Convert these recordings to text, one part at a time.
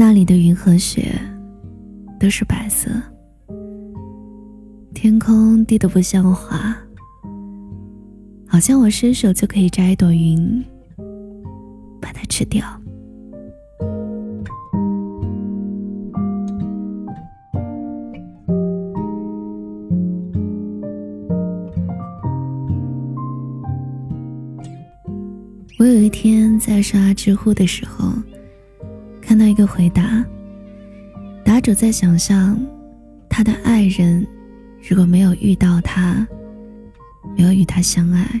那里的云和雪都是白色，天空低得不像话，好像我伸手就可以摘一朵云，把它吃掉。我有一天在刷知乎的时候，一个回答，答者在想象他的爱人如果没有遇到他，没有与他相爱，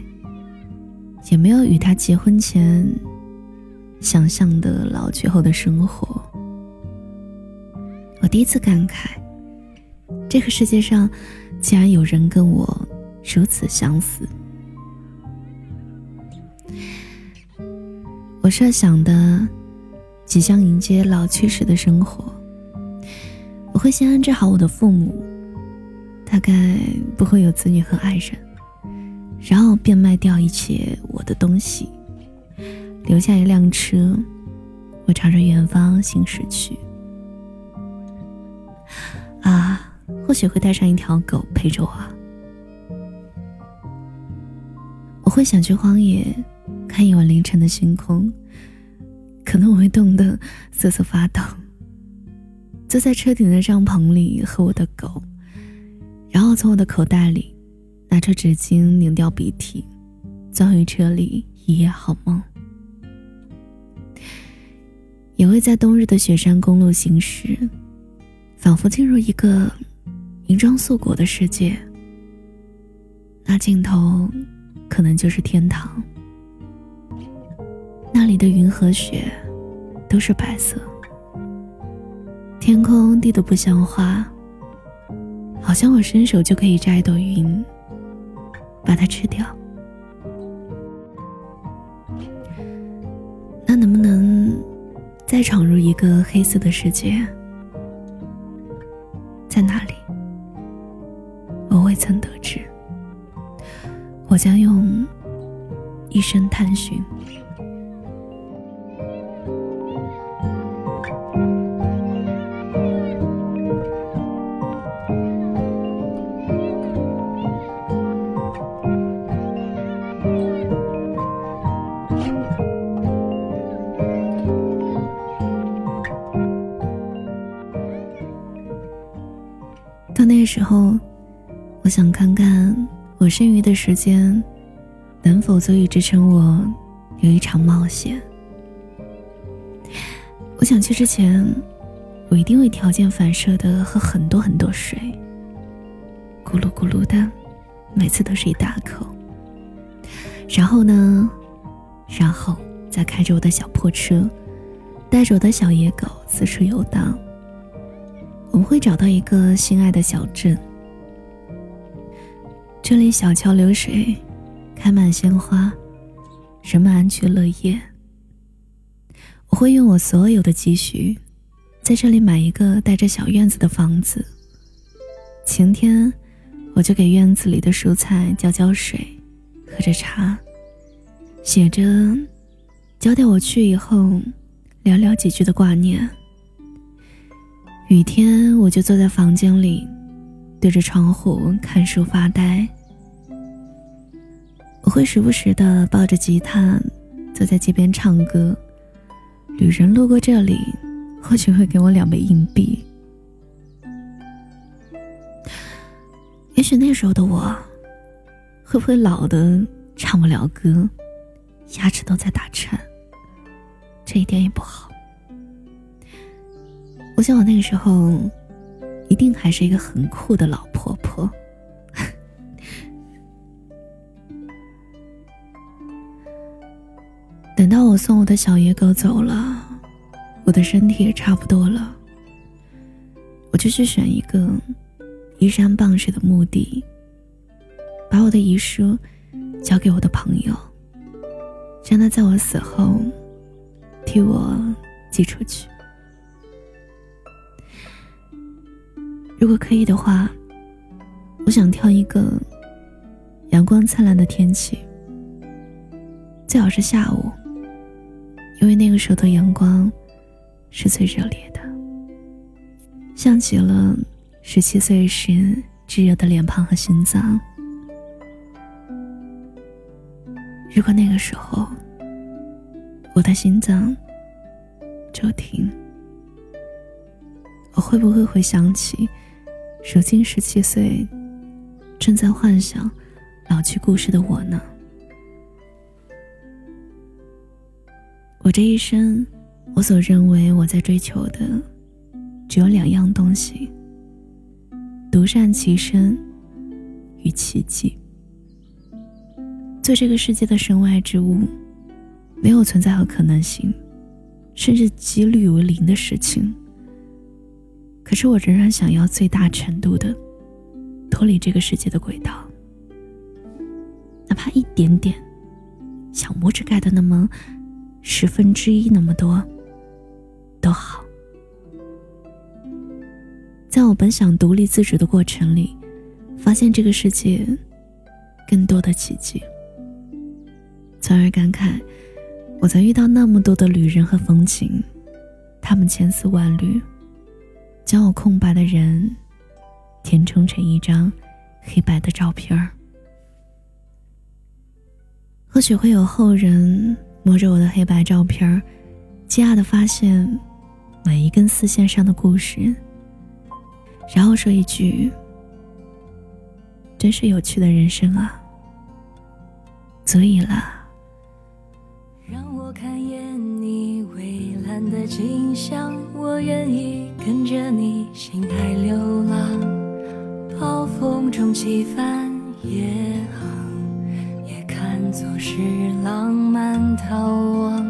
也没有与他结婚前想象的老去后的生活。我第一次感慨，这个世界上竟然有人跟我如此相似。我设想的即将迎接老去时的生活，我会先安置好我的父母，大概不会有子女和爱人，然后变卖掉一切我的东西，留下一辆车，我朝着远方行驶去。啊，或许会带上一条狗陪着我，我会想去荒野。看一晚凌晨的星空，可能我会冻得瑟瑟发抖。坐在车顶的帐篷里和我的狗，然后从我的口袋里拿出纸巾拧掉鼻涕，钻回车里一夜好梦。也会在冬日的雪山公路行驶，仿佛进入一个银装素裹的世界，那尽头可能就是天堂。那里的云和雪都是白色，天空低得不像话，好像我伸手就可以摘一朵云，把它吃掉。那能不能再闯入一个黑色的世界？在哪里？我未曾得知。我将用一生探寻。到那个时候，我想看看我剩余的时间，能否足以支撑我有一场冒险。我想去之前，我一定会条件反射的喝很多很多水，咕噜咕噜的，每次都是一大口。然后呢，然后再开着我的小破车，带着我的小野狗四处游荡。我们会找到一个心爱的小镇，这里小桥流水，开满鲜花，人们安居乐业。我会用我所有的积蓄，在这里买一个带着小院子的房子。晴天，我就给院子里的蔬菜浇浇水，喝着茶，写着交代我去以后寥寥几句的挂念。雨天，我就坐在房间里，对着窗户看书发呆。我会时不时的抱着吉他，坐在街边唱歌。旅人路过这里，或许会给我两枚硬币。也许那时候的我，会不会老的唱不了歌，牙齿都在打颤？这一点也不好。我想，我那个时候一定还是一个很酷的老婆婆。等到我送我的小野狗走了，我的身体也差不多了，我就去选一个依山傍水的墓地，把我的遗书交给我的朋友，让他在我死后替我寄出去。如果可以的话，我想挑一个阳光灿烂的天气，最好是下午，因为那个时候的阳光是最热烈的，像极了十七岁时炙热的脸庞和心脏。如果那个时候，我的心脏骤停，我会不会回想起，如今十七岁，正在幻想老去故事的我呢？我这一生，我所认为我在追求的，只有两样东西：独善其身与奇迹。做这个世界的身外之物，没有存在和可能性，甚至几率为零的事情。可是我仍然想要最大程度的脱离这个世界的轨道，哪怕一点点，小拇指盖的那么。十分之一那么多，都好。在我本想独立自主的过程里，发现这个世界更多的奇迹，从而感慨，我曾遇到那么多的旅人和风景，他们千丝万缕，将我空白的人填充成一张黑白的照片儿。或许会有后人。摸着我的黑白照片儿惊讶的发现每一根丝线上的故事，然后说一句：“真是有趣的人生啊！”足以了。让我看一的景象，我愿意跟着你心海流浪，暴风中起帆也航。总是浪漫逃亡，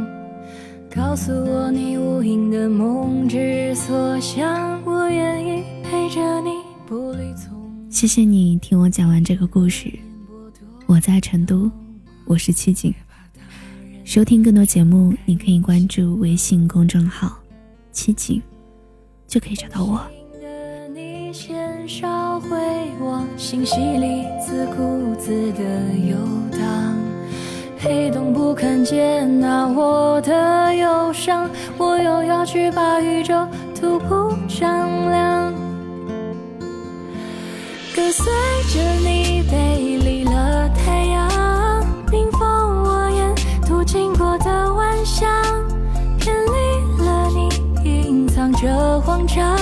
告诉我你无垠的梦之所向，我愿意陪着你步履匆。谢谢你听我讲完这个故事。我在成都，我是七景。收听更多节目，你可以关注微信公众号“七景”，就可以找到我。先少回望，信息里自顾自的游荡。黑洞不肯接纳我的忧伤，我又要去把宇宙突破丈量。跟随着你着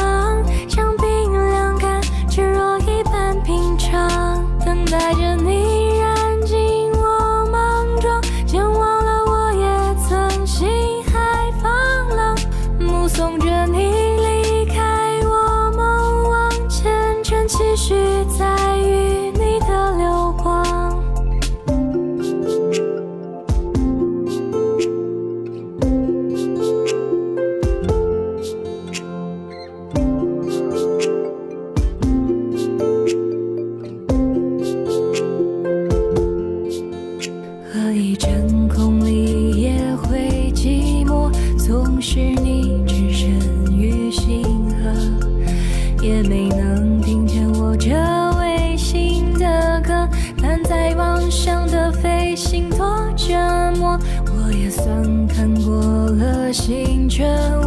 是你置身于星河，也没能听见我这违心的歌。但在妄想的飞行多折磨，我也算看过了星辰。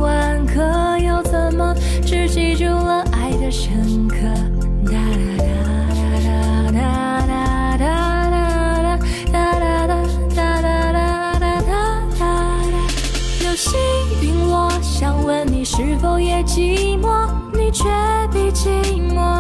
寂寞？你却比寂寞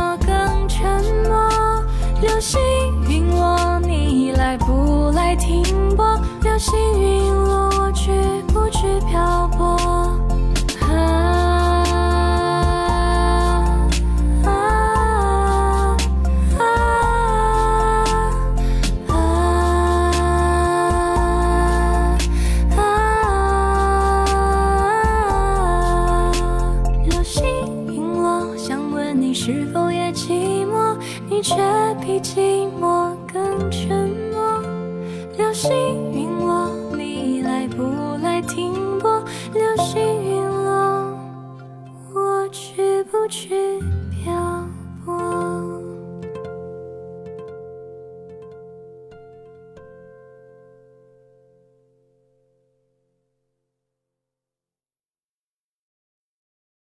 停泊？流星陨落，我去不去？